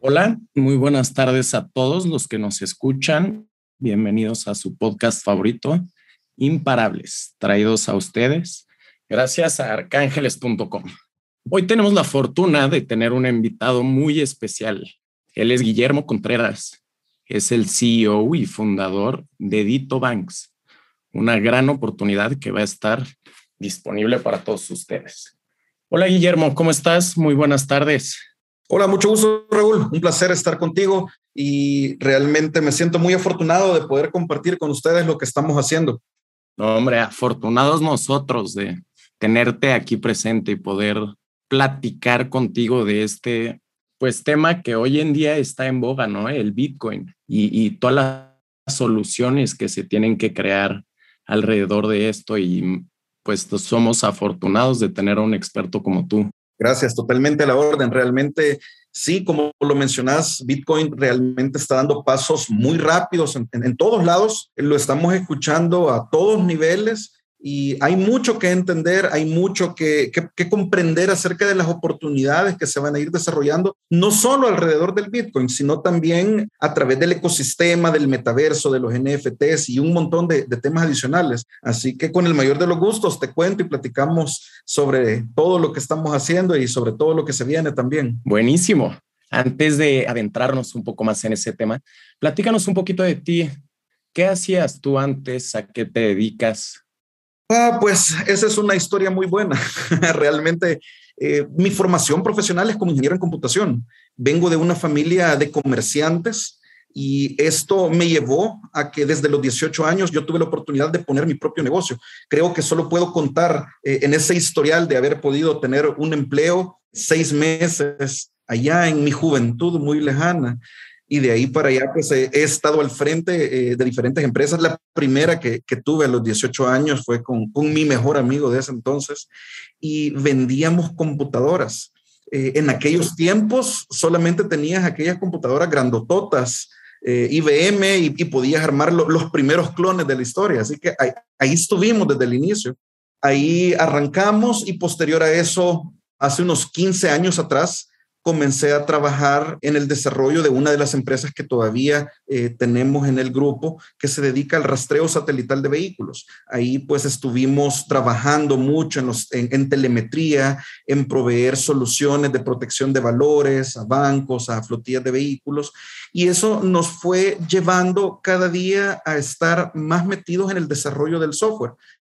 Hola, muy buenas tardes a todos los que nos escuchan. Bienvenidos a su podcast favorito, Imparables, traídos a ustedes gracias a arcángeles.com. Hoy tenemos la fortuna de tener un invitado muy especial. Él es Guillermo Contreras, es el CEO y fundador de Dito Banks, una gran oportunidad que va a estar disponible para todos ustedes. Hola Guillermo, ¿cómo estás? Muy buenas tardes. Hola, mucho gusto Raúl, un placer estar contigo y realmente me siento muy afortunado de poder compartir con ustedes lo que estamos haciendo. No, hombre, afortunados nosotros de tenerte aquí presente y poder platicar contigo de este pues tema que hoy en día está en boga, ¿no? El Bitcoin y, y todas las soluciones que se tienen que crear alrededor de esto y pues somos afortunados de tener a un experto como tú. Gracias, totalmente a la orden. Realmente, sí, como lo mencionas, Bitcoin realmente está dando pasos muy rápidos en, todos lados. Lo estamos escuchando a todos niveles y hay mucho que entender, hay mucho que, que, que, comprender acerca de las oportunidades que se van a ir desarrollando, no solo alrededor del Bitcoin, sino también a través del ecosistema, del metaverso, de los NFTs y un montón de, de temas adicionales. Así que con el mayor de los gustos te cuento y platicamos sobre todo lo que estamos haciendo y sobre todo lo que se viene también. Buenísimo. Antes de adentrarnos un poco más en ese tema, platícanos un poquito de ti. ¿Qué hacías tú antes? ¿A qué te dedicas? Ah, pues esa es una historia muy buena. Realmente eh, mi formación profesional es como ingeniero en computación. Vengo de una familia de comerciantes y esto me llevó a que desde los 18 años yo tuve la oportunidad de poner mi propio negocio. Creo que solo puedo contar eh, en ese historial de haber podido tener un empleo seis meses allá en mi juventud muy lejana y de ahí para allá pues he, he estado al frente eh, de diferentes empresas. La primera que, que, tuve a los 18 años fue con, con, mi mejor amigo de ese entonces y vendíamos computadoras. Eh, en aquellos tiempos solamente tenías aquellas computadoras grandototas, eh, IBM, y, y, podías armar lo, los primeros clones de la historia. Así que ahí, ahí estuvimos desde el inicio. Ahí arrancamos y posterior a eso, hace unos 15 años atrás, comencé a trabajar en el desarrollo de una de las empresas que todavía eh, tenemos en el grupo que se dedica al rastreo satelital de vehículos. Ahí pues estuvimos trabajando mucho en, los, en, en telemetría, en proveer soluciones de protección de valores a bancos, a flotillas de vehículos y eso nos fue llevando cada día a estar más metidos en el desarrollo del software.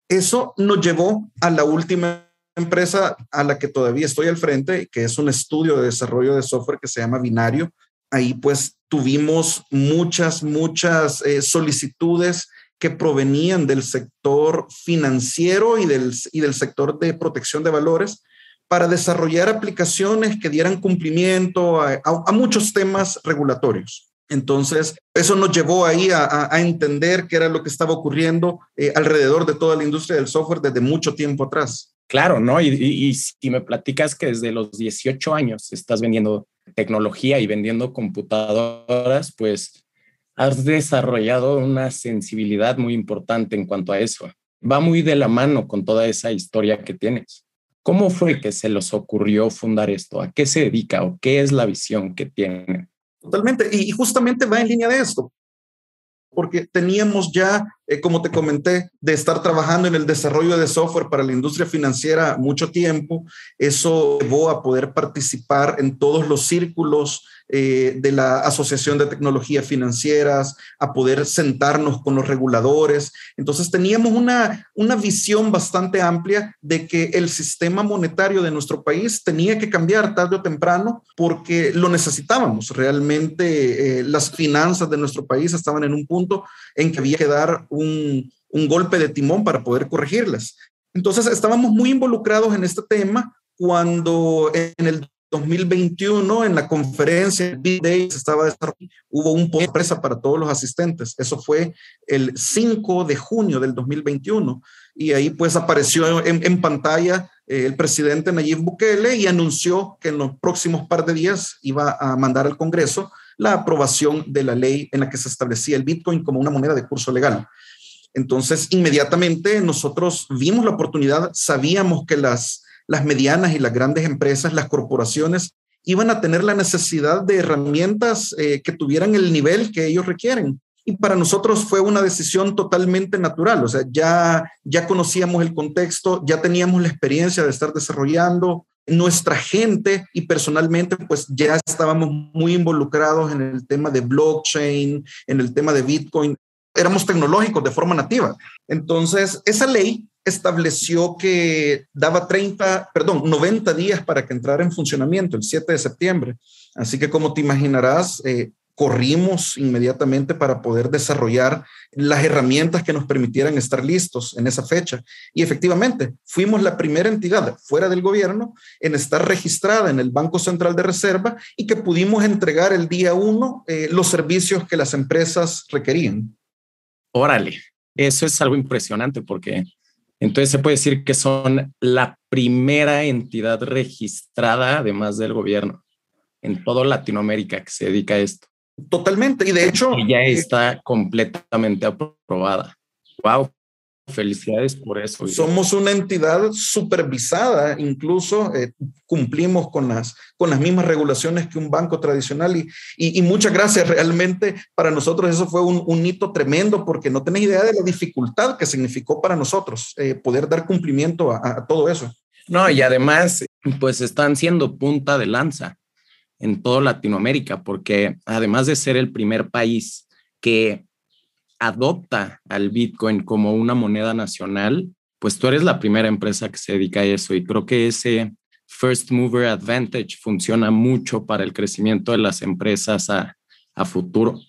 Eso nos llevó a la última empresa a la que todavía estoy al frente, que es un estudio de desarrollo de software que se llama Binario. Ahí pues tuvimos muchas, muchas eh, solicitudes que provenían del sector financiero y del, y del sector de protección de valores para desarrollar aplicaciones que dieran cumplimiento a, muchos temas regulatorios. Entonces, eso nos llevó ahí a, entender qué era lo que estaba ocurriendo eh, alrededor de toda la industria del software desde mucho tiempo atrás. Claro, ¿no? Y, si me platicas que desde los 18 años estás vendiendo tecnología y vendiendo computadoras, pues has desarrollado una sensibilidad muy importante en cuanto a eso. Va muy de la mano con toda esa historia que tienes. ¿Cómo fue que se les ocurrió fundar esto? ¿A qué se dedica o qué es la visión que tienen? Totalmente. Y, justamente va en línea de esto porque teníamos ya, eh, como te comenté, de estar trabajando en el desarrollo de software para la industria financiera mucho tiempo. Eso llevó a poder participar en todos los círculos eh, de la Asociación de Tecnologías Financieras, a poder sentarnos con los reguladores. Entonces teníamos una, una visión bastante amplia de que el sistema monetario de nuestro país tenía que cambiar tarde o temprano porque lo necesitábamos. Realmente eh, las finanzas de nuestro país estaban en un punto en que había que dar un, un golpe de timón para poder corregirlas. Entonces estábamos muy involucrados en este tema cuando en el 2021 en la conferencia Big Day estaba hubo un de empresa para todos los asistentes. Eso fue el 5 de junio del 2021 y ahí pues apareció en, en pantalla eh, el presidente Nayib Bukele y anunció que en los próximos par de días iba a mandar al Congreso la aprobación de la ley en la que se establecía el Bitcoin como una moneda de curso legal. Entonces, inmediatamente nosotros vimos la oportunidad, sabíamos que las, medianas y las grandes empresas, las corporaciones, iban a tener la necesidad de herramientas eh, que tuvieran el nivel que ellos requieren. Y para nosotros fue una decisión totalmente natural, o sea, ya, ya conocíamos el contexto, ya teníamos la experiencia de estar desarrollando, nuestra gente y personalmente pues ya estábamos muy involucrados en el tema de blockchain, en el tema de Bitcoin, éramos tecnológicos de forma nativa. Entonces, esa ley estableció que daba 30, perdón, 90 días para que entrara en funcionamiento el 7 de septiembre. Así que como te imaginarás, eh, corrimos inmediatamente para poder desarrollar las herramientas que nos permitieran estar listos en esa fecha. Y efectivamente, fuimos la primera entidad fuera del gobierno en estar registrada en el Banco Central de Reserva y que pudimos entregar el día uno eh, los servicios que las empresas requerían. Órale, eso es algo impresionante porque entonces se puede decir que son la primera entidad registrada, además del gobierno, en toda Latinoamérica que se dedica a esto. Totalmente. Y de hecho. ya eh, está completamente aprobada. Wow. Felicidades por eso. Somos una entidad supervisada, incluso eh, cumplimos con las, con las mismas regulaciones que un banco tradicional y, y, muchas gracias. Realmente para nosotros eso fue un, un, hito tremendo porque no tenés idea de la dificultad que significó para nosotros eh, poder dar cumplimiento a, a todo eso. No, y además, pues están siendo punta de lanza en toda Latinoamérica, porque además de ser el primer país que adopta al Bitcoin como una moneda nacional, pues tú eres la primera empresa que se dedica a eso y creo que ese first mover advantage funciona mucho para el crecimiento de las empresas a, a futuro.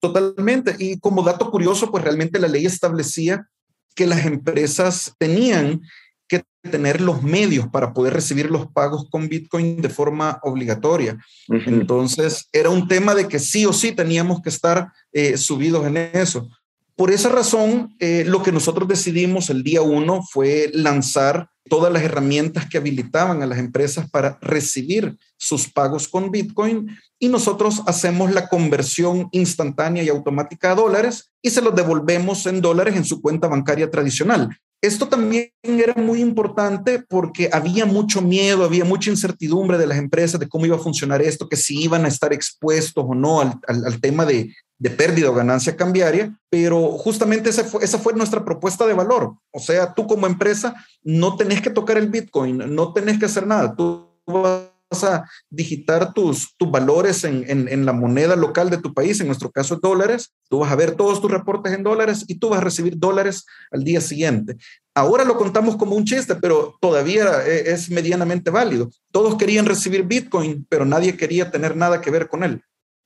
Totalmente. Y como dato curioso, pues realmente la ley establecía que las empresas tenían que tener los medios para poder recibir los pagos con Bitcoin de forma obligatoria. Entonces, era un tema de que sí o sí teníamos que estar eh, subidos en eso. Por esa razón, eh, lo que nosotros decidimos el día uno fue lanzar todas las herramientas que habilitaban a las empresas para recibir sus pagos con Bitcoin y nosotros hacemos la conversión instantánea y automática a dólares y se los devolvemos en dólares en su cuenta bancaria tradicional. Esto también era muy importante porque había mucho miedo, había mucha incertidumbre de las empresas de cómo iba a funcionar esto, que si iban a estar expuestos o no al, tema de, pérdida o ganancia cambiaria, pero justamente esa fue, nuestra propuesta de valor. O sea, tú como empresa no tenés que tocar el Bitcoin, no tenés que hacer nada. Tú vas a digitar tus, tus valores en, en, la moneda local de tu país, en nuestro caso dólares, tú vas a ver todos tus reportes en dólares y tú vas a recibir dólares al día siguiente. Ahora lo contamos como un chiste, pero todavía e, es medianamente válido. Todos querían recibir Bitcoin, pero nadie quería tener nada que ver con él.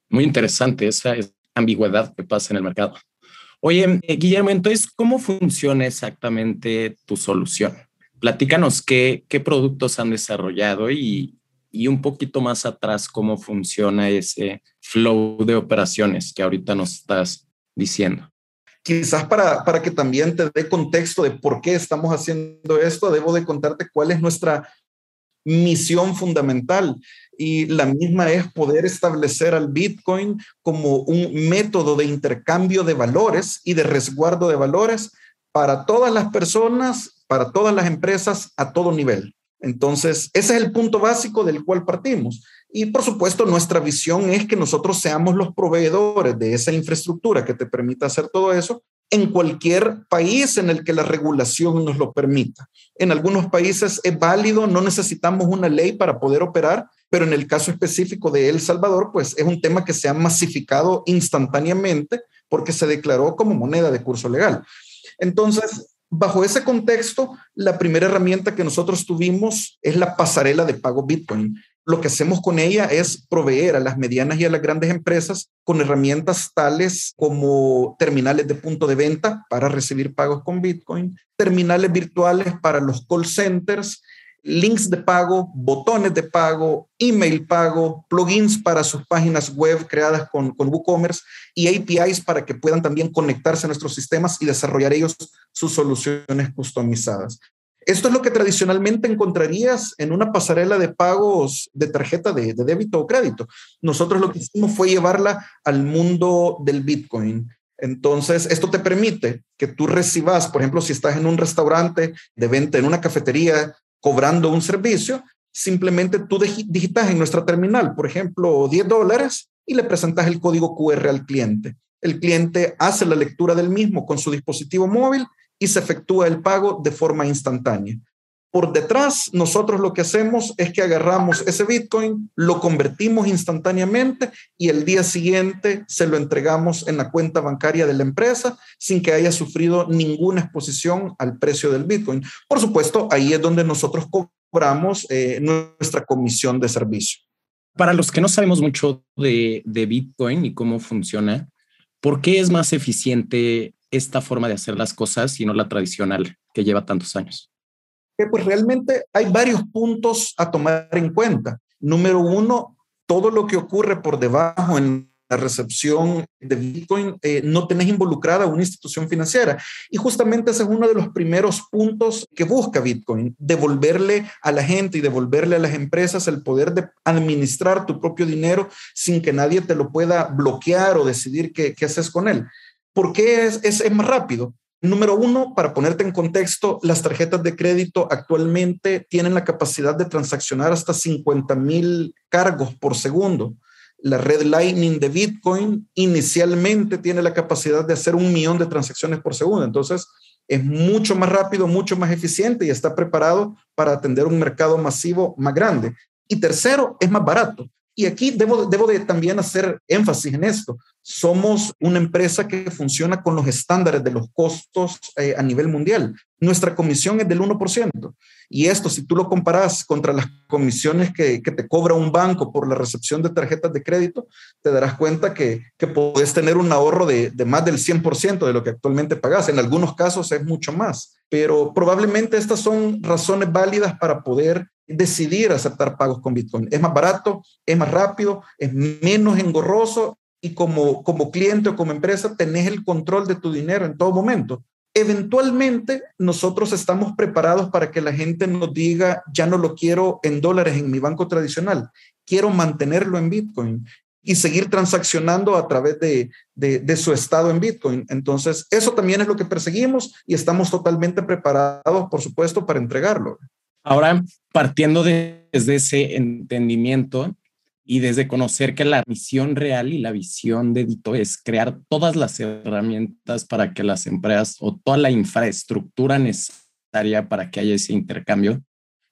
Muy interesante esa ambigüedad que pasa en el mercado. Oye, eh, Guillermo, entonces, ¿cómo funciona exactamente tu solución? Platícanos qué, qué productos han desarrollado y, y un poquito más atrás cómo funciona ese flow de operaciones que ahorita nos estás diciendo. Quizás para, para que también te dé contexto de por qué estamos haciendo esto, debo de contarte cuál es nuestra misión fundamental y la misma es poder establecer al Bitcoin como un método de intercambio de valores y de resguardo de valores para todas las personas, para todas las empresas a todo nivel. Entonces, ese es el punto básico del cual partimos. Y por supuesto, nuestra visión es que nosotros seamos los proveedores de esa infraestructura que te permita hacer todo eso en cualquier país en el que la regulación nos lo permita. En algunos países es válido, no necesitamos una ley para poder operar, pero en el caso específico de El Salvador, pues es un tema que se ha masificado instantáneamente porque se declaró como moneda de curso legal. Entonces, Bajo ese contexto, la primera herramienta que nosotros tuvimos es la pasarela de pago Bitcoin. Lo que hacemos con ella es proveer a las medianas y a las grandes empresas con herramientas tales como terminales de punto de venta para recibir pagos con Bitcoin, terminales virtuales para los call centers, links de pago, botones de pago, email pago, plugins para sus páginas web creadas con, con WooCommerce y APIs para que puedan también conectarse a nuestros sistemas y desarrollar ellos sus soluciones customizadas. Esto es lo que tradicionalmente encontrarías en una pasarela de pagos de tarjeta de, débito o crédito. Nosotros lo que hicimos fue llevarla al mundo del Bitcoin. Entonces, esto te permite que tú recibas, por ejemplo, si estás en un restaurante de venta, en una cafetería, cobrando un servicio, simplemente tú digitas en nuestra terminal, por ejemplo, 10 dólares y le presentas el código QR al cliente. El cliente hace la lectura del mismo con su dispositivo móvil y se efectúa el pago de forma instantánea. Por detrás, nosotros lo que hacemos es que agarramos ese Bitcoin, lo convertimos instantáneamente y el día siguiente se lo entregamos en la cuenta bancaria de la empresa sin que haya sufrido ninguna exposición al precio del Bitcoin. Por supuesto, ahí es donde nosotros cobramos eh, nuestra comisión de servicio. Para los que no sabemos mucho de, de Bitcoin y cómo funciona, ¿por qué es más eficiente esta forma de hacer las cosas y no la tradicional que lleva tantos años? pues realmente hay varios puntos a tomar en cuenta. Número uno, todo lo que ocurre por debajo en la recepción de Bitcoin, eh, no tenés involucrada una institución financiera. Y justamente ese es uno de los primeros puntos que busca Bitcoin, devolverle a la gente y devolverle a las empresas el poder de administrar tu propio dinero sin que nadie te lo pueda bloquear o decidir qué haces con él. ¿Por qué es, es, más rápido? Número uno, para ponerte en contexto, las tarjetas de crédito actualmente tienen la capacidad de transaccionar hasta 50 mil cargos por segundo. La red Lightning de Bitcoin inicialmente tiene la capacidad de hacer un millón de transacciones por segundo. Entonces, es mucho más rápido, mucho más eficiente y está preparado para atender un mercado masivo más grande. Y tercero, es más barato. Y aquí debo, de también hacer énfasis en esto. Somos una empresa que funciona con los estándares de los costos eh, a nivel mundial. Nuestra comisión es del 1%. Y esto, si tú lo comparas contra las comisiones que, que te cobra un banco por la recepción de tarjetas de crédito, te darás cuenta que, que puedes tener un ahorro de, de más del 100% de lo que actualmente pagas. En algunos casos es mucho más. Pero probablemente estas son razones válidas para poder decidir aceptar pagos con Bitcoin. Es más barato, es más rápido, es menos engorroso y como, como cliente o como empresa tenés el control de tu dinero en todo momento. Eventualmente nosotros estamos preparados para que la gente nos diga, ya no lo quiero en dólares en mi banco tradicional, quiero mantenerlo en Bitcoin y seguir transaccionando a través de, de, de, su estado en Bitcoin. Entonces, eso también es lo que perseguimos y estamos totalmente preparados, por supuesto, para entregarlo. Ahora, partiendo de, desde ese entendimiento y desde conocer que la misión real y la visión de Dito es crear todas las herramientas para que las empresas o toda la infraestructura necesaria para que haya ese intercambio,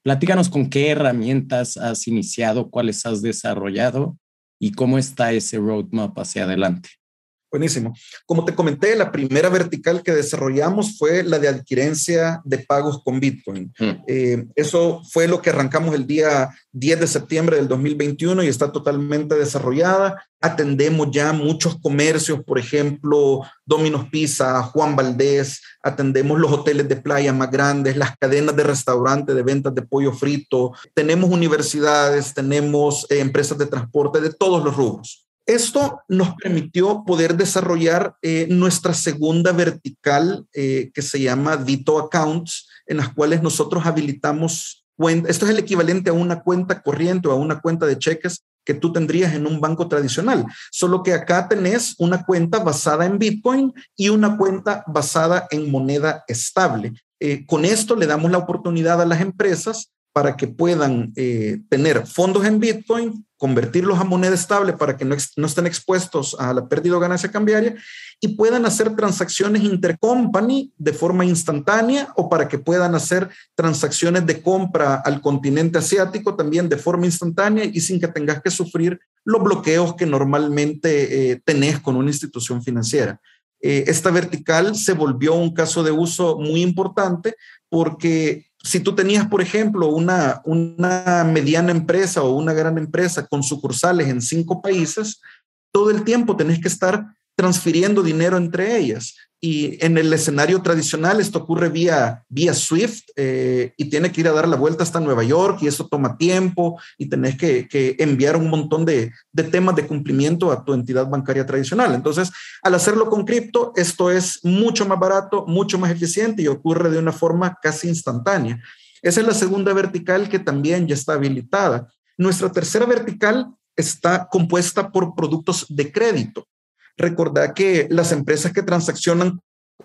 platícanos con qué herramientas has iniciado, cuáles has desarrollado y cómo está ese roadmap hacia adelante. Buenísimo. Como te comenté, la primera vertical que desarrollamos fue la de adquirencia de pagos con Bitcoin. Mm. Eh, eso fue lo que arrancamos el día 10 de septiembre del 2021 y está totalmente desarrollada. Atendemos ya muchos comercios, por ejemplo, Domino's Pizza, Juan Valdés, atendemos los hoteles de playa más grandes, las cadenas de restaurantes de ventas de pollo frito, tenemos universidades, tenemos eh, empresas de transporte de todos los rubros. Esto nos permitió poder desarrollar eh, nuestra segunda vertical eh, que se llama Dito Accounts, en las cuales nosotros habilitamos cuentas. Esto es el equivalente a una cuenta corriente o a una cuenta de cheques que tú tendrías en un banco tradicional, solo que acá tenés una cuenta basada en Bitcoin y una cuenta basada en moneda estable. Eh, con esto le damos la oportunidad a las empresas para que puedan tener fondos en Bitcoin, convertirlos a moneda estable para que no, no, estén expuestos a la pérdida o ganancia cambiaria y puedan hacer transacciones intercompany de forma instantánea o para que puedan hacer transacciones de compra al continente asiático también de forma instantánea y sin que tengas que sufrir los bloqueos que normalmente eh, tenés con una institución financiera. Eh, esta vertical se volvió un caso de uso muy importante porque si tú tenías, por ejemplo, una, una mediana empresa o una gran empresa con sucursales en cinco países, todo el tiempo tenés que estar transfiriendo dinero entre ellas. Y en el escenario tradicional esto ocurre vía, vía Swift eh, y tiene que ir a dar la vuelta hasta Nueva York y eso toma tiempo y tenés que, que enviar un montón de, de, temas de cumplimiento a tu entidad bancaria tradicional. Entonces, al hacerlo con cripto, esto es mucho más barato, mucho más eficiente y ocurre de una forma casi instantánea. Esa es la segunda vertical que también ya está habilitada. Nuestra tercera vertical está compuesta por productos de crédito. Recordad que las empresas que transaccionan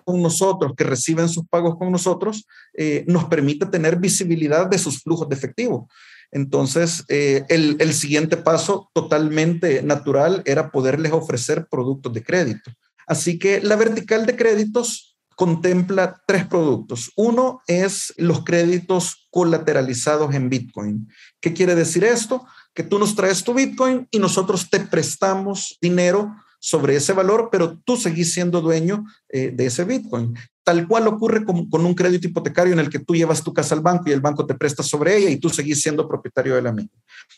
con nosotros, que reciben sus pagos con nosotros, eh, nos permite tener visibilidad de sus flujos de efectivo. Entonces, eh, el, siguiente paso totalmente natural era poderles ofrecer productos de crédito. Así que la vertical de créditos contempla tres productos. Uno es los créditos colateralizados en Bitcoin. ¿Qué quiere decir esto? Que tú nos traes tu Bitcoin y nosotros te prestamos dinero sobre ese valor, pero tú seguís siendo dueño eh, de ese Bitcoin. Tal cual ocurre con, un crédito hipotecario en el que tú llevas tu casa al banco y el banco te presta sobre ella y tú seguís siendo propietario de la misma.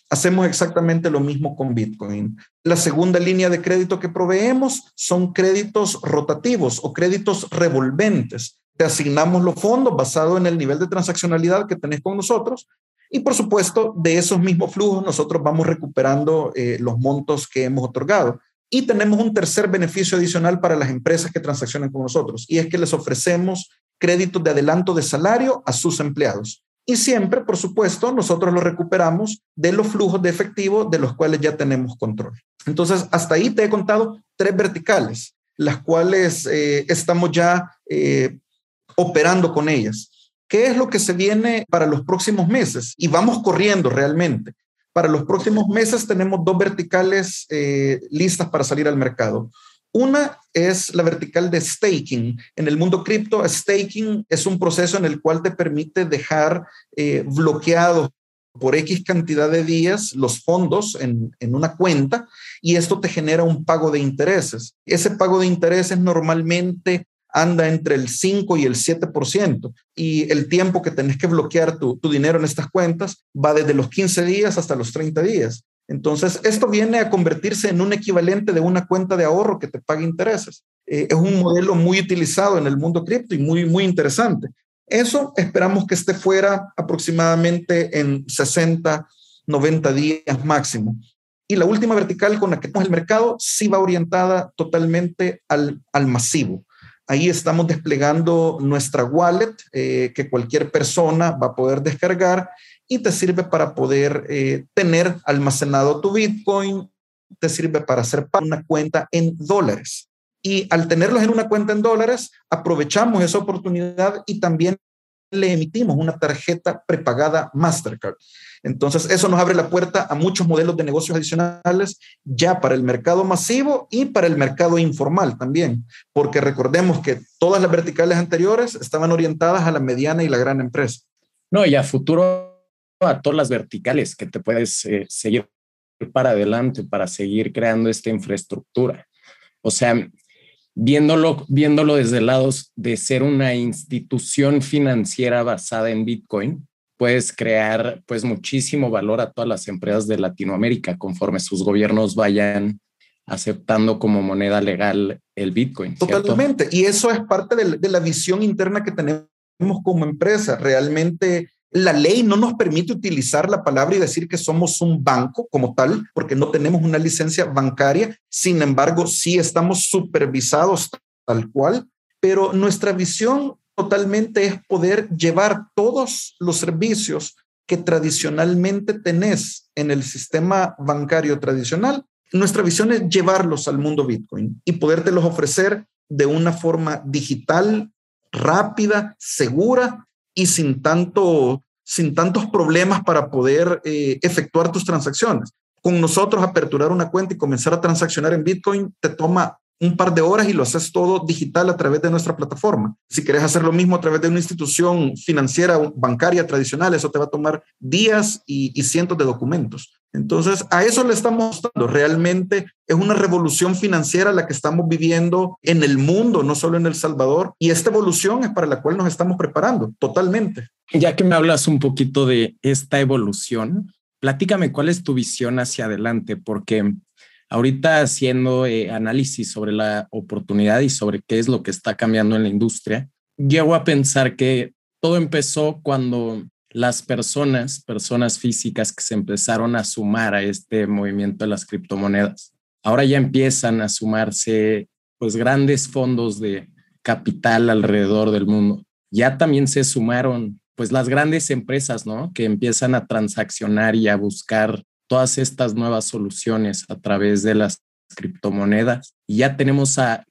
Hacemos exactamente lo mismo con Bitcoin. La segunda línea de crédito que proveemos son créditos rotativos o créditos revolventes. Te asignamos los fondos basado en el nivel de transaccionalidad que tenés con nosotros y por supuesto, de esos mismos flujos nosotros vamos recuperando eh, los montos que hemos otorgado. Y tenemos un tercer beneficio adicional para las empresas que transaccionan con nosotros, y es que les ofrecemos créditos de adelanto de salario a sus empleados. Y siempre, por supuesto, nosotros lo recuperamos de los flujos de efectivo de los cuales ya tenemos control. Entonces, hasta ahí te he contado tres verticales, las cuales eh, estamos ya eh, operando con ellas. ¿Qué es lo que se viene para los próximos meses? Y vamos corriendo realmente. Para los próximos meses tenemos dos verticales eh, listas para salir al mercado. Una es la vertical de staking. En el mundo cripto, staking es un proceso en el cual te permite dejar eh, bloqueados por X cantidad de días los fondos en, en, una cuenta y esto te genera un pago de intereses. Ese pago de intereses normalmente anda entre el 5 y el 7%. Y el tiempo que tenés que bloquear tu, tu, dinero en estas cuentas va desde los 15 días hasta los 30 días. Entonces, esto viene a convertirse en un equivalente de una cuenta de ahorro que te paga intereses. Eh, es un modelo muy utilizado en el mundo cripto y muy, muy interesante. Eso esperamos que esté fuera aproximadamente en 60, 90 días máximo. Y la última vertical con la que tenemos el mercado sí va orientada totalmente al, al masivo. Ahí estamos desplegando nuestra wallet eh, que cualquier persona va a poder descargar y te sirve para poder eh, tener almacenado tu Bitcoin, te sirve para hacer una cuenta en dólares. Y al tenerlos en una cuenta en dólares, aprovechamos esa oportunidad y también le emitimos una tarjeta prepagada Mastercard. Entonces, eso nos abre la puerta a muchos modelos de negocios adicionales ya para el mercado masivo y para el mercado informal también, porque recordemos que todas las verticales anteriores estaban orientadas a la mediana y la gran empresa. No, y a futuro a todas las verticales que te puedes eh, seguir para adelante para seguir creando esta infraestructura. O sea, viéndolo, viéndolo desde el lado de ser una institución financiera basada en Bitcoin, puedes crear pues muchísimo valor a todas las empresas de Latinoamérica conforme sus gobiernos vayan aceptando como moneda legal el Bitcoin. Totalmente. Y eso es parte de, de la visión interna que tenemos como empresa. Realmente la ley no nos permite utilizar la palabra y decir que somos un banco como tal, porque no tenemos una licencia bancaria. Sin embargo, sí estamos supervisados tal cual, pero nuestra visión totalmente es poder llevar todos los servicios que tradicionalmente tenés en el sistema bancario tradicional. Nuestra visión es llevarlos al mundo Bitcoin y podértelos ofrecer de una forma digital, rápida, segura y sin, tanto, sin tantos problemas para poder eh, efectuar tus transacciones. Con nosotros, aperturar una cuenta y comenzar a transaccionar en Bitcoin te toma un par de horas y lo haces todo digital a través de nuestra plataforma. Si quieres hacer lo mismo a través de una institución financiera bancaria tradicional, eso te va a tomar días y, cientos de documentos. Entonces, a eso le estamos dando. Realmente es una revolución financiera la que estamos viviendo en el mundo, no solo en El Salvador. Y esta evolución es para la cual nos estamos preparando totalmente. Ya que me hablas un poquito de esta evolución, platícame cuál es tu visión hacia adelante, porque ahorita haciendo eh, análisis sobre la oportunidad y sobre qué es lo que está cambiando en la industria, llego a pensar que todo empezó cuando las personas, personas físicas que se empezaron a sumar a este movimiento de las criptomonedas. Ahora ya empiezan a sumarse pues grandes fondos de capital alrededor del mundo. Ya también se sumaron pues las grandes empresas, ¿no? Que empiezan a transaccionar y a buscar todas estas nuevas soluciones a través de las criptomonedas. Y ya tenemos a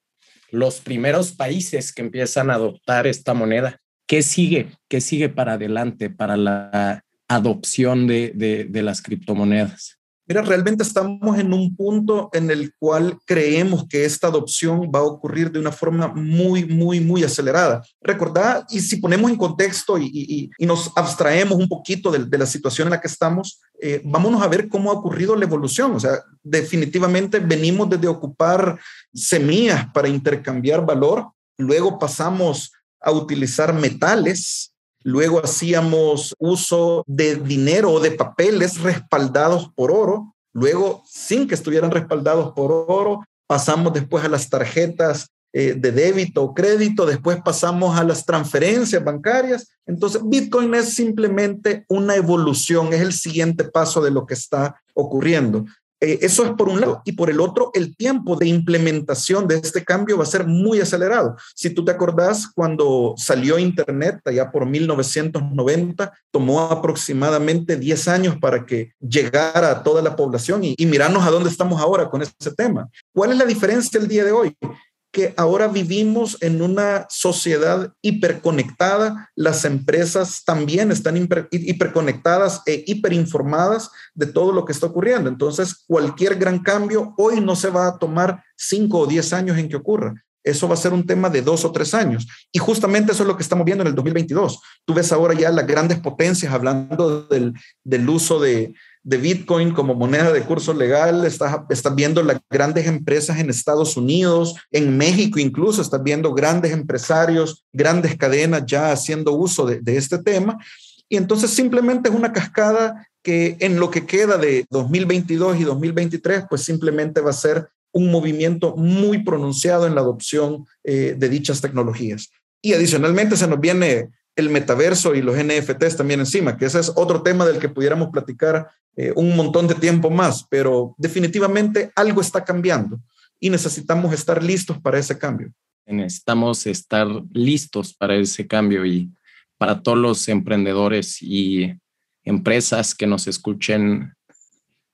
los primeros países que empiezan a adoptar esta moneda. ¿Qué sigue? ¿Qué sigue para adelante para la adopción de, de, las criptomonedas? Mira, realmente estamos en un punto en el cual creemos que esta adopción va a ocurrir de una forma muy, muy, muy acelerada. Recordad, y si ponemos en contexto y, nos abstraemos un poquito de, de, la situación en la que estamos, eh, vámonos a ver cómo ha ocurrido la evolución. O sea, definitivamente venimos desde ocupar semillas para intercambiar valor, luego pasamos a utilizar metales. Luego hacíamos uso de dinero o de papeles respaldados por oro. Luego, sin que estuvieran respaldados por oro, pasamos después a las tarjetas eh, de débito o crédito, después pasamos a las transferencias bancarias. Entonces, Bitcoin es simplemente una evolución, es el siguiente paso de lo que está ocurriendo. Eh, eso es por un lado. Y por el otro, el tiempo de implementación de este cambio va a ser muy acelerado. Si tú te acordás, cuando salió Internet, allá por 1990, tomó aproximadamente 10 años para que llegara a toda la población y, y mirarnos a dónde estamos ahora con ese tema. ¿Cuál es la diferencia el día de hoy? Que ahora vivimos en una sociedad hiperconectada, las empresas también están hiperconectadas e hiperinformadas de todo lo que está ocurriendo. Entonces, cualquier gran cambio hoy no se va a tomar cinco o diez años en que ocurra. Eso va a ser un tema de dos o tres años. Y justamente eso es lo que estamos viendo en el 2022. Tú ves ahora ya las grandes potencias hablando del, del uso de, de Bitcoin como moneda de curso legal, estás, viendo las grandes empresas en Estados Unidos, en México incluso, estás viendo grandes empresarios, grandes cadenas ya haciendo uso de, de este tema. Y entonces simplemente es una cascada que en lo que queda de 2022 y 2023, pues simplemente va a ser un movimiento muy pronunciado en la adopción eh, de dichas tecnologías. Y adicionalmente se nos viene el metaverso y los NFTs también encima, que ese es otro tema del que pudiéramos platicar eh, un montón de tiempo más, pero definitivamente algo está cambiando y necesitamos estar listos para ese cambio. Necesitamos estar listos para ese cambio y para todos los emprendedores y empresas que nos escuchen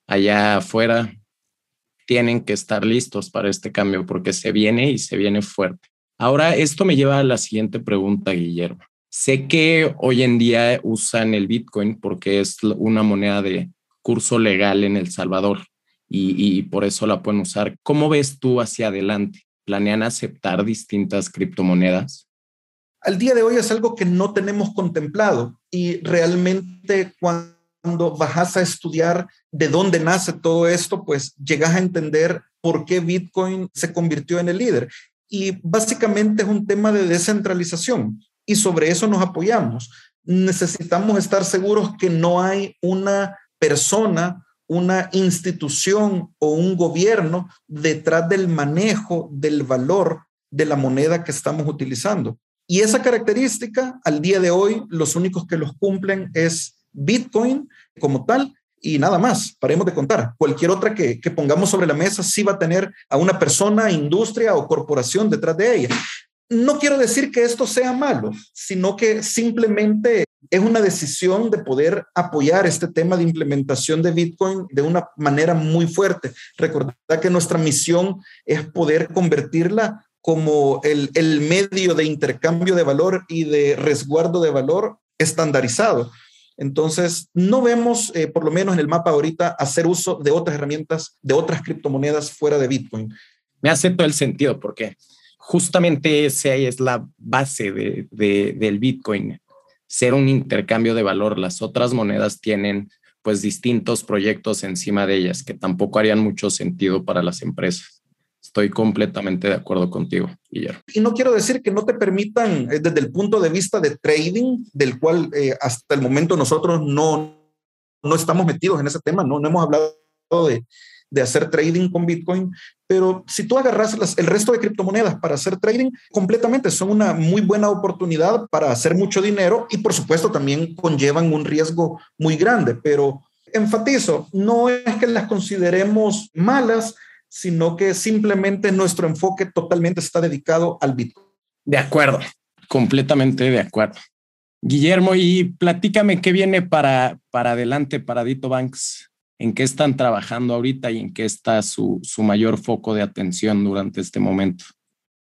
allá afuera, tienen que estar listos para este cambio porque se viene y se viene fuerte. Ahora, esto me lleva a la siguiente pregunta, Guillermo. Sé que hoy en día usan el Bitcoin porque es una moneda de curso legal en El Salvador y, por eso la pueden usar. ¿Cómo ves tú hacia adelante? ¿Planean aceptar distintas criptomonedas? Al día de hoy es algo que no tenemos contemplado y realmente cuando bajas a estudiar de dónde nace todo esto, pues llegas a entender por qué Bitcoin se convirtió en el líder. Y básicamente es un tema de descentralización y sobre eso nos apoyamos. Necesitamos estar seguros que no hay una persona, una institución o un gobierno detrás del manejo del valor de la moneda que estamos utilizando. Y esa característica, al día de hoy, los únicos que los cumplen es Bitcoin como tal y nada más, paremos de contar. Cualquier otra que, que, pongamos sobre la mesa sí va a tener a una persona, industria o corporación detrás de ella. No quiero decir que esto sea malo, sino que simplemente es una decisión de poder apoyar este tema de implementación de Bitcoin de una manera muy fuerte. Recordad que nuestra misión es poder convertirla como el, el medio de intercambio de valor y de resguardo de valor estandarizado. Entonces, no vemos, eh, por lo menos en el mapa ahorita, hacer uso de otras herramientas, de otras criptomonedas fuera de Bitcoin. Me hace todo el sentido porque justamente esa es la base de, del Bitcoin, ser un intercambio de valor. Las otras monedas tienen pues distintos proyectos encima de ellas que tampoco harían mucho sentido para las empresas. Estoy completamente de acuerdo contigo, Guillermo. Y no quiero decir que no te permitan, eh, desde el punto de vista de trading, del cual eh, hasta el momento nosotros no, no estamos metidos en ese tema, no, no hemos hablado de, de hacer trading con Bitcoin, pero si tú agarras el resto de criptomonedas para hacer trading, completamente son una muy buena oportunidad para hacer mucho dinero y por supuesto también conllevan un riesgo muy grande, pero enfatizo, no es que las consideremos malas, sino que simplemente nuestro enfoque totalmente está dedicado al Bitcoin. De acuerdo, completamente de acuerdo. Guillermo, y platícame qué viene para, para adelante para Dito Banks, en qué están trabajando ahorita y en qué está su, su mayor foco de atención durante este momento.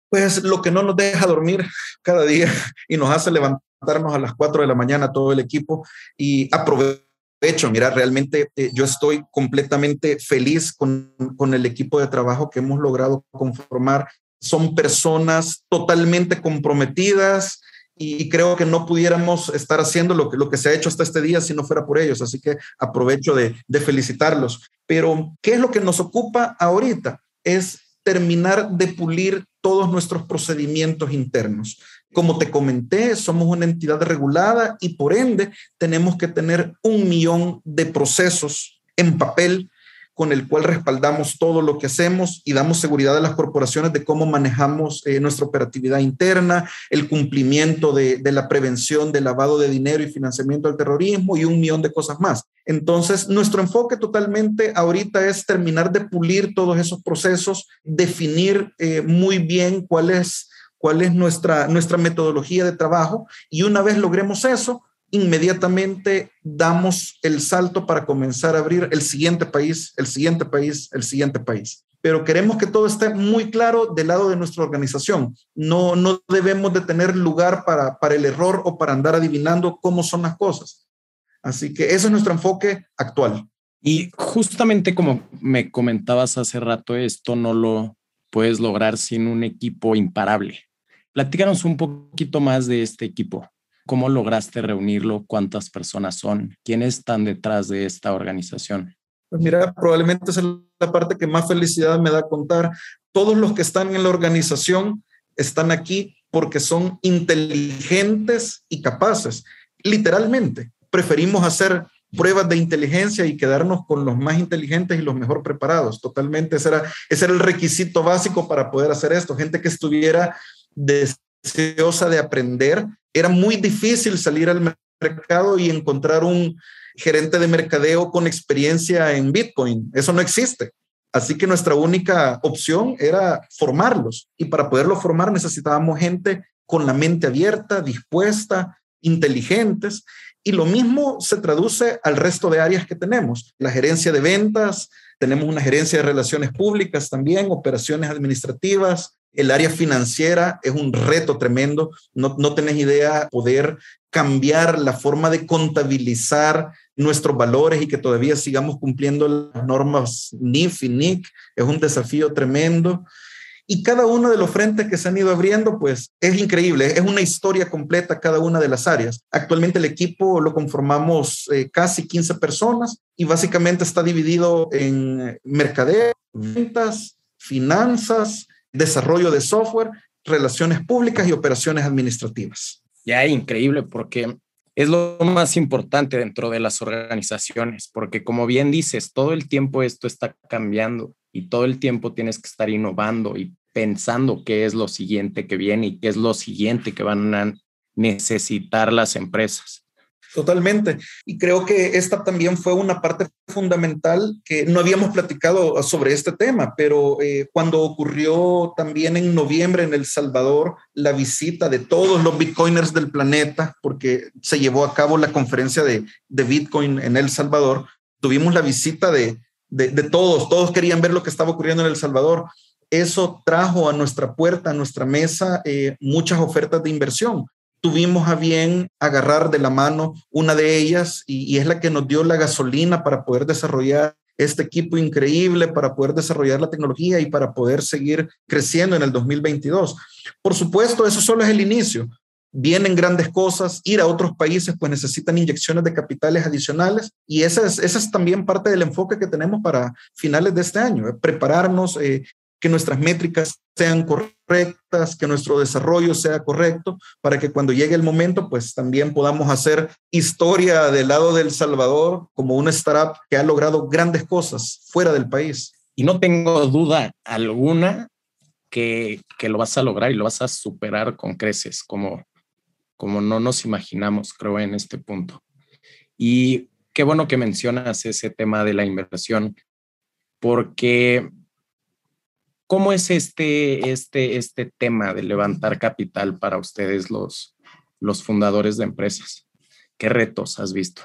Pues lo que no nos deja dormir cada día y nos hace levantarnos a las 4 de la mañana todo el equipo y aprovecho, mira, realmente eh, yo estoy completamente feliz con, con el equipo de trabajo que hemos logrado conformar. Son personas totalmente comprometidas, y creo que no pudiéramos estar haciendo lo que, lo que se ha hecho hasta este día si no fuera por ellos. Así que aprovecho de, de felicitarlos. Pero, ¿qué es lo que nos ocupa ahorita? Es terminar de pulir todos nuestros procedimientos internos. Como te comenté, somos una entidad regulada y por ende tenemos que tener un millón de procesos en papel con el cual respaldamos todo lo que hacemos y damos seguridad a las corporaciones de cómo manejamos eh, nuestra operatividad interna, el cumplimiento de, de, la prevención del lavado de dinero y financiamiento del terrorismo y un millón de cosas más. Entonces, nuestro enfoque totalmente ahorita es terminar de pulir todos esos procesos, definir eh, muy bien cuál es, cuál es nuestra, nuestra metodología de trabajo y una vez logremos eso, inmediatamente damos el salto para comenzar a abrir el siguiente país, el siguiente país, el siguiente país. Pero queremos que todo esté muy claro del lado de nuestra organización. No, no debemos de tener lugar para, para el error o para andar adivinando cómo son las cosas. Así que ese es nuestro enfoque actual. Y justamente como me comentabas hace rato, esto no lo puedes lograr sin un equipo imparable. Platícanos un poquito más de este equipo. ¿Cómo lograste reunirlo? ¿Cuántas personas son? ¿Quiénes están detrás de esta organización? Pues mira, probablemente es la parte que más felicidad me da contar. Todos los que están en la organización están aquí porque son inteligentes y capaces. Literalmente, preferimos hacer pruebas de inteligencia y quedarnos con los más inteligentes y los mejor preparados. Totalmente, ese ese era el requisito básico para poder hacer esto. Gente que estuviera deseosa de aprender era muy difícil salir al mercado y encontrar un gerente de mercadeo con experiencia en Bitcoin. Eso no existe. Así que nuestra única opción era formarlos y para poderlo formar necesitábamos gente con la mente abierta, dispuesta, inteligentes. Y lo mismo se traduce al resto de áreas que tenemos. La gerencia de ventas, tenemos una gerencia de relaciones públicas también, operaciones administrativas, el área financiera es un reto tremendo. No, no tenés idea poder cambiar la forma de contabilizar nuestros valores y que todavía sigamos cumpliendo las normas NIF y NIC. Es un desafío tremendo. Y cada uno de los frentes que se han ido abriendo, pues es increíble, es una historia completa cada una de las áreas. Actualmente el equipo lo conformamos eh, casi 15 personas y básicamente está dividido en mercadeo, ventas, finanzas, desarrollo de software, relaciones públicas y operaciones administrativas. Ya, increíble, porque es lo más importante dentro de las organizaciones, porque como bien dices, todo el tiempo esto está cambiando y todo el tiempo tienes que estar innovando y pensando qué es lo siguiente que viene y qué es lo siguiente que van a necesitar las empresas. Totalmente. Y creo que esta también fue una parte fundamental que no habíamos platicado sobre este tema, pero eh, cuando ocurrió también en noviembre en El Salvador la visita de todos los bitcoiners del planeta, porque se llevó a cabo la conferencia de, de Bitcoin en El Salvador, tuvimos la visita de, de, todos, todos querían ver lo que estaba ocurriendo en El Salvador eso trajo a nuestra puerta, a nuestra mesa, eh, muchas ofertas de inversión tuvimos a bien agarrar de la mano una de ellas y, es la que nos dio la gasolina para poder desarrollar este equipo increíble, para poder desarrollar la tecnología y para poder seguir creciendo en el 2022. Por supuesto, eso solo es el inicio. Vienen grandes cosas, ir a otros países pues necesitan inyecciones de capitales adicionales y esa es, esa es también parte del enfoque que tenemos para finales de este año, prepararnos, eh, que nuestras métricas sean correctas, que nuestro desarrollo sea correcto, para que cuando llegue el momento, pues también podamos hacer historia del lado del Salvador como una startup que ha logrado grandes cosas fuera del país. Y no tengo duda alguna que, que lo vas a lograr y lo vas a superar con creces, como, como no nos imaginamos, creo, en este punto. Y qué bueno que mencionas ese tema de la inversión, porque ¿cómo es este, este, este tema de levantar capital para ustedes los, los fundadores de empresas? ¿Qué retos has visto?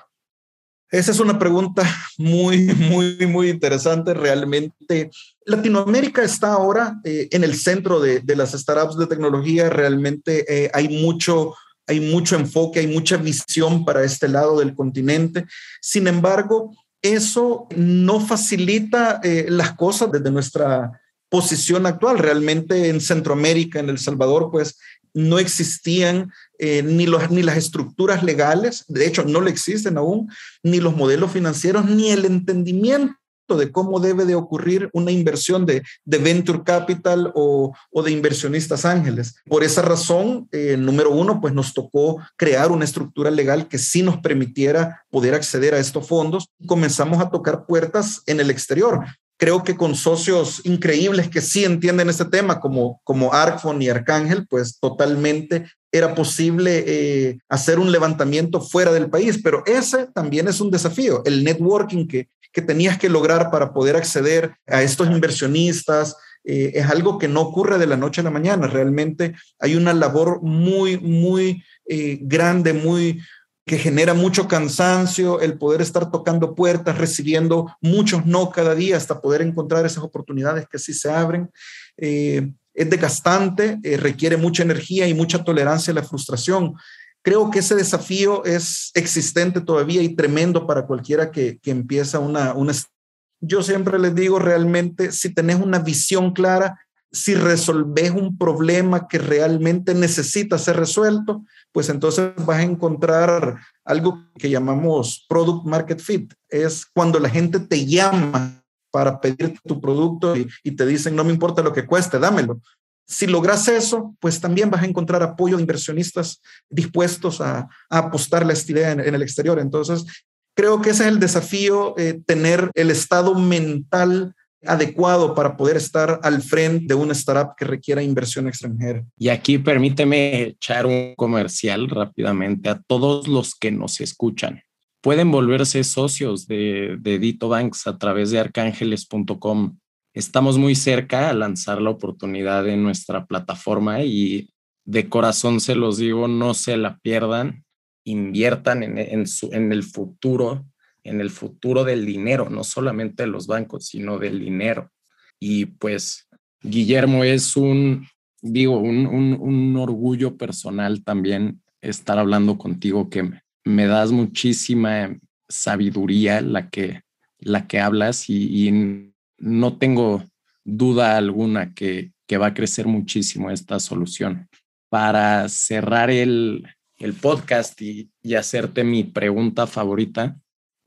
Esa es una pregunta muy, muy, muy interesante. Realmente, Latinoamérica está ahora eh, en el centro de, de, las startups de tecnología. Realmente eh, hay mucho hay mucho enfoque, hay mucha visión para este lado del continente. Sin embargo, eso no facilita eh, las cosas desde nuestra posición actual. Realmente en Centroamérica, en El Salvador, pues no existían eh, ni, los, ni las estructuras legales, de hecho no le existen aún, ni los modelos financieros, ni el entendimiento de cómo debe de ocurrir una inversión de, de venture capital o, o, de inversionistas ángeles. Por esa razón, eh, número uno, pues nos tocó crear una estructura legal que sí nos permitiera poder acceder a estos fondos. Comenzamos a tocar puertas en el exterior. Creo que con socios increíbles que sí entienden este tema, como, como Arcfon y Arcángel, pues totalmente era posible eh, hacer un levantamiento fuera del país, pero ese también es un desafío, el networking que, que tenías que lograr para poder acceder a estos inversionistas. Eh, es algo que no ocurre de la noche a la mañana. Realmente hay una labor muy, muy eh, grande, muy que genera mucho cansancio, el poder estar tocando puertas, recibiendo muchos no cada día hasta poder encontrar esas oportunidades que sí se abren. Eh, es desgastante, eh, requiere mucha energía y mucha tolerancia a la frustración creo que ese desafío es existente todavía y tremendo para cualquiera que, que empieza una, una... Yo siempre les digo realmente, si tenés una visión clara, si resolves un problema que realmente necesita ser resuelto, pues entonces vas a encontrar algo que llamamos product market fit. Es cuando la gente te llama para pedir tu producto y, y, te dicen, no me importa lo que cueste, dámelo. Si logras eso, pues también vas a encontrar apoyo de inversionistas dispuestos a, a apostarle a esta idea en, en, el exterior. Entonces, creo que ese es el desafío, eh, tener el estado mental adecuado para poder estar al frente de una startup que requiera inversión extranjera. Y aquí permíteme echar un comercial rápidamente a todos los que nos escuchan. Pueden volverse socios de, Dito Banks a través de arcángeles.com estamos muy cerca a lanzar la oportunidad en nuestra plataforma y de corazón se los digo, no se la pierdan, inviertan en, en, su, en el futuro, en el futuro del dinero, no solamente de los bancos, sino del dinero. Y pues, Guillermo, es un, digo, un, un, orgullo personal también estar hablando contigo, que me, me das muchísima sabiduría la que, la que hablas y, y no tengo duda alguna que, que, va a crecer muchísimo esta solución. Para cerrar el, el podcast y, y, hacerte mi pregunta favorita,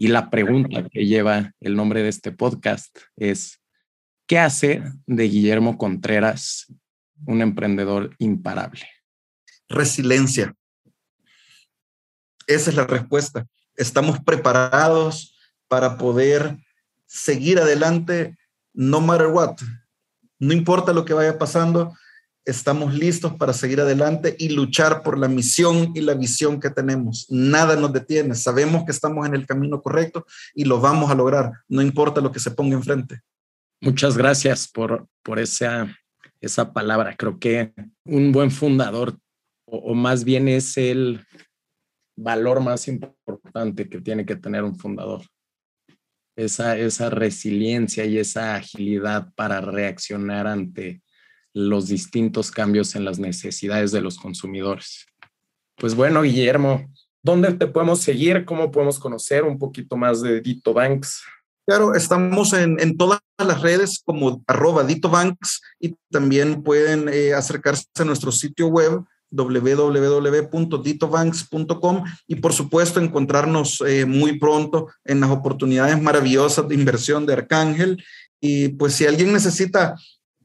y la pregunta que lleva el nombre de este podcast es, ¿qué hace de Guillermo Contreras un emprendedor imparable? Resiliencia. Esa es la respuesta. Estamos preparados para poder seguir adelante no matter what. No importa lo que vaya pasando, estamos listos para seguir adelante y luchar por la misión y la visión que tenemos. Nada nos detiene. Sabemos que estamos en el camino correcto y lo vamos a lograr, no importa lo que se ponga enfrente. Muchas gracias por, por esa, esa palabra. Creo que un buen fundador, o, más bien es el valor más importante que tiene que tener un fundador esa, esa resiliencia y esa agilidad para reaccionar ante los distintos cambios en las necesidades de los consumidores. Pues bueno, Guillermo, ¿dónde te podemos seguir? ¿Cómo podemos conocer un poquito más de Dito Banks? Claro, estamos en, todas las redes como arroba Dito Banks y también pueden eh, acercarse a nuestro sitio web www.ditobanks.com y por supuesto encontrarnos eh, muy pronto en las oportunidades maravillosas de inversión de Arcángel. Y pues si alguien necesita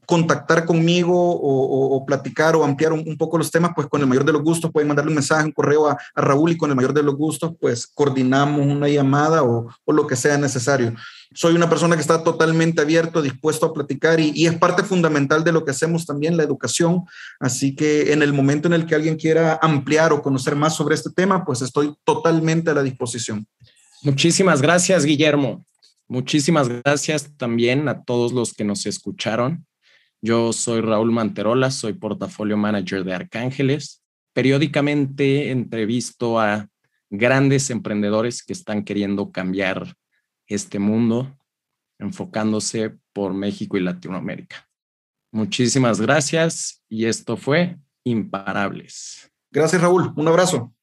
contactar conmigo o, platicar o ampliar un, poco los temas, pues con el mayor de los gustos pueden mandarle un mensaje, un correo a, Raúl y con el mayor de los gustos, pues coordinamos una llamada o, lo que sea necesario. Soy una persona que está totalmente abierto, dispuesto a platicar y, y, es parte fundamental de lo que hacemos también, la educación. Así que en el momento en el que alguien quiera ampliar o conocer más sobre este tema, pues estoy totalmente a la disposición. Muchísimas gracias, Guillermo. Muchísimas gracias también a todos los que nos escucharon. Yo soy Raúl Manterola, soy portafolio manager de Arcángeles. Periódicamente entrevisto a grandes emprendedores que están queriendo cambiar este mundo, enfocándose por México y Latinoamérica. Muchísimas gracias y esto fue Imparables. Gracias Raúl, un abrazo.